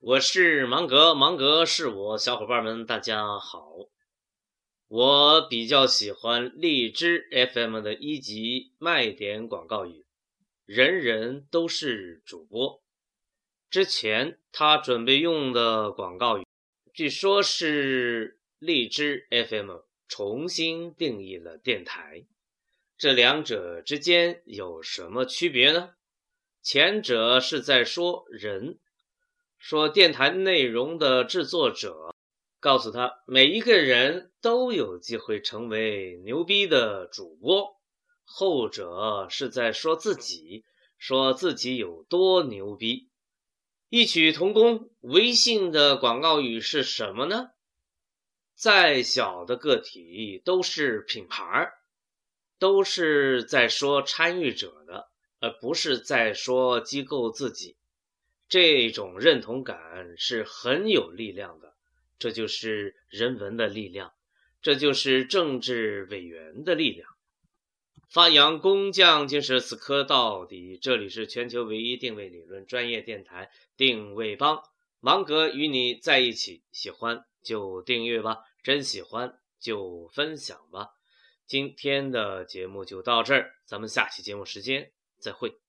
我是芒格，芒格是我小伙伴们，大家好。我比较喜欢荔枝 FM 的一级卖点广告语：“人人都是主播。”之前他准备用的广告语，据说是荔枝 FM 重新定义了电台。这两者之间有什么区别呢？前者是在说人，说电台内容的制作者，告诉他每一个人都有机会成为牛逼的主播；后者是在说自己，说自己有多牛逼。异曲同工。微信的广告语是什么呢？再小的个体都是品牌儿。都是在说参与者的，而不是在说机构自己。这种认同感是很有力量的，这就是人文的力量，这就是政治委员的力量。发扬工匠精神，死磕到底。这里是全球唯一定位理论专业电台定位帮，芒格与你在一起，喜欢就订阅吧，真喜欢就分享吧。今天的节目就到这儿，咱们下期节目时间再会。